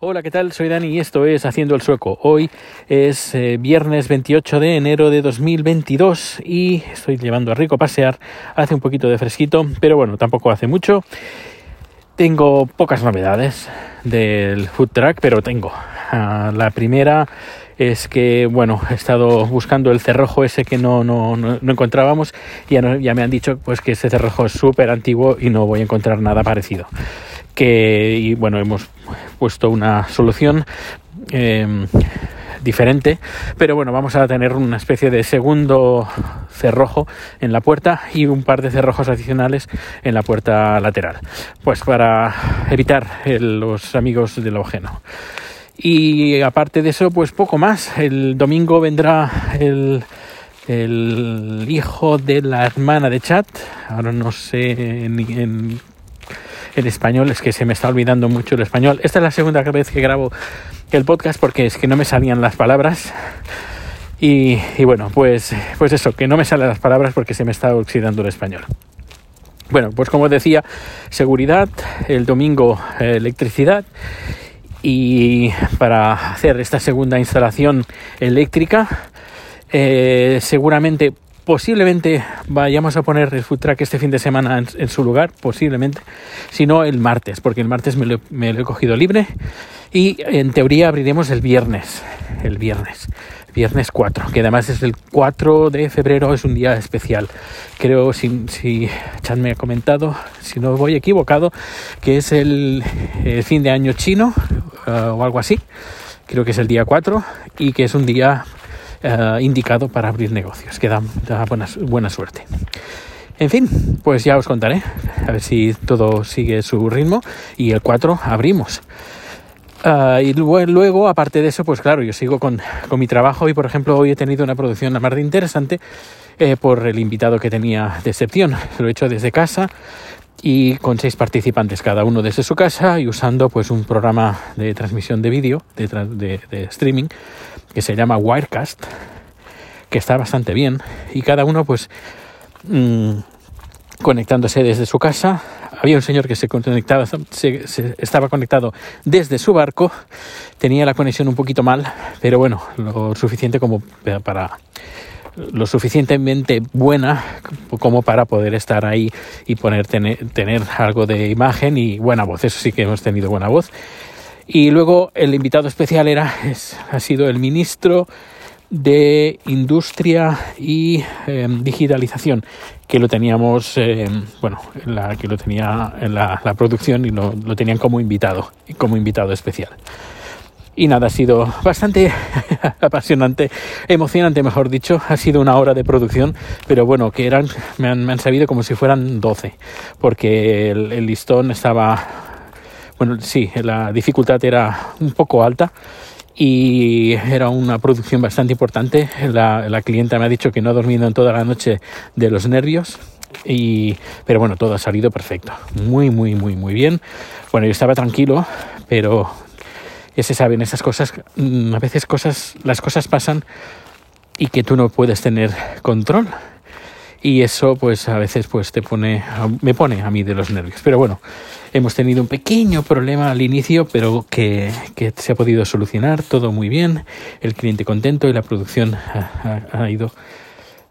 Hola, ¿qué tal? Soy Dani y esto es Haciendo el Sueco. Hoy es eh, viernes 28 de enero de 2022 y estoy llevando a Rico a pasear. Hace un poquito de fresquito, pero bueno, tampoco hace mucho. Tengo pocas novedades del food truck, pero tengo. Ah, la primera es que, bueno, he estado buscando el cerrojo ese que no, no, no, encontrábamos y ya, ya, me han dicho pues que ese cerrojo es súper antiguo y no voy a encontrar nada parecido que y bueno hemos puesto una solución em, diferente. Pero bueno vamos a tener una especie de segundo cerrojo en la puerta y un par de cerrojos adicionales en la puerta lateral. Pues para evitar los amigos de lo ajeno y aparte de eso pues poco más. El domingo vendrá el hijo de la hermana de chat. Ahora no sé en el español, es que se me está olvidando mucho el español. Esta es la segunda vez que grabo el podcast porque es que no me salían las palabras. Y, bueno, pues, pues eso, que no me salen las palabras porque se me está oxidando el español. Bueno, pues como decía, seguridad, el domingo electricidad y para hacer esta segunda instalación eléctrica, eh, seguramente Posiblemente vayamos a poner el food truck este fin de semana en, su lugar, posiblemente, si no el martes, porque el martes me lo, he cogido libre y en teoría abriremos el viernes, el viernes, viernes 4, que además es el 4 de febrero, es un día especial. Creo, si, Chan me ha comentado, si no voy equivocado, que es el, fin de año chino uh, o algo así. Creo que es el día 4 y que es un día eh, indicado para abrir negocios, que da, buena, buena suerte. En fin, pues ya os contaré, a ver si todo sigue su ritmo y el 4 abrimos. Uh, y luego, aparte de eso, pues claro, yo sigo con, con, mi trabajo y, por ejemplo, hoy he tenido una producción más interesante eh, por el invitado que tenía de excepción. Lo he hecho desde casa y con seis participantes, cada uno desde su casa y usando pues un programa de transmisión de vídeo, de, de, de streaming, que se llama Wirecast, que está bastante bien, y cada uno pues mmm, conectándose desde su casa. Había un señor que se conectaba, se estaba conectado desde su barco, tenía la conexión un poquito mal, pero bueno, lo suficiente como para lo suficientemente buena como para poder estar ahí y poner tener, algo de imagen y buena voz. Eso sí que hemos tenido buena voz. Y luego el invitado especial era, ha sido el ministro de Industria y em, Digitalización, que lo teníamos, em, bueno, la, que lo tenía en la, producción y lo, lo, tenían como invitado, como invitado especial. Y nada, ha sido bastante apasionante, emocionante, mejor dicho. Ha sido una hora de producción, pero bueno, que eran, me han, sabido como si fueran 12, porque el, el listón estaba bueno, sí, la dificultad era un poco alta y era una producción bastante importante. La, la clienta me ha dicho que no ha dormido en toda la noche de los nervios. Y, pero bueno, todo ha salido perfecto. Muy, muy, muy, muy bien. Bueno, yo estaba tranquilo, pero ya se saben esas cosas. Mm, a veces cosas, las cosas pasan y que tú no puedes tener control. Y eso pues a veces pues te pone me pone a mí de los nervios. Pero bueno hemos tenido un pequeño problema al inicio pero que, que se ha podido solucionar todo muy bien. El cliente contento y la producción ha, ido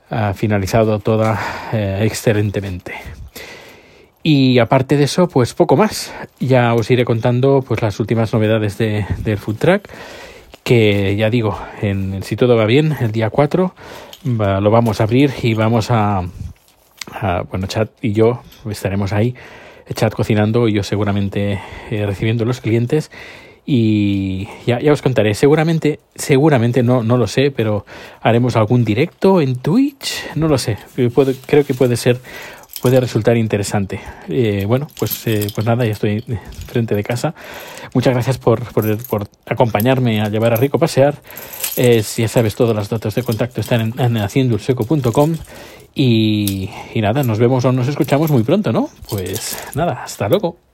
ha finalizado toda eh, excelentemente y aparte de eso pues poco más ya os iré contando pues las últimas novedades de, del food track que ya digo en, si todo va bien el día 4 lo vamos a abrir y vamos a, bueno, Chat y yo estaremos ahí, Chat cocinando y yo seguramente eh, recibiendo los clientes y ya, ya, os contaré. Seguramente, seguramente no, no lo sé, pero haremos algún directo en Twitch, no lo sé. creo que puede ser puede resultar interesante. Eh, bueno, pues, eh, pues nada, ya estoy frente de casa. Muchas gracias por, por, por acompañarme a llevar a Rico pasear. Eh, si ya sabes, todos los datos de contacto están en, en haciendulseco.com. Y, y nada, nos vemos o nos escuchamos muy pronto, ¿no? Pues nada, hasta luego.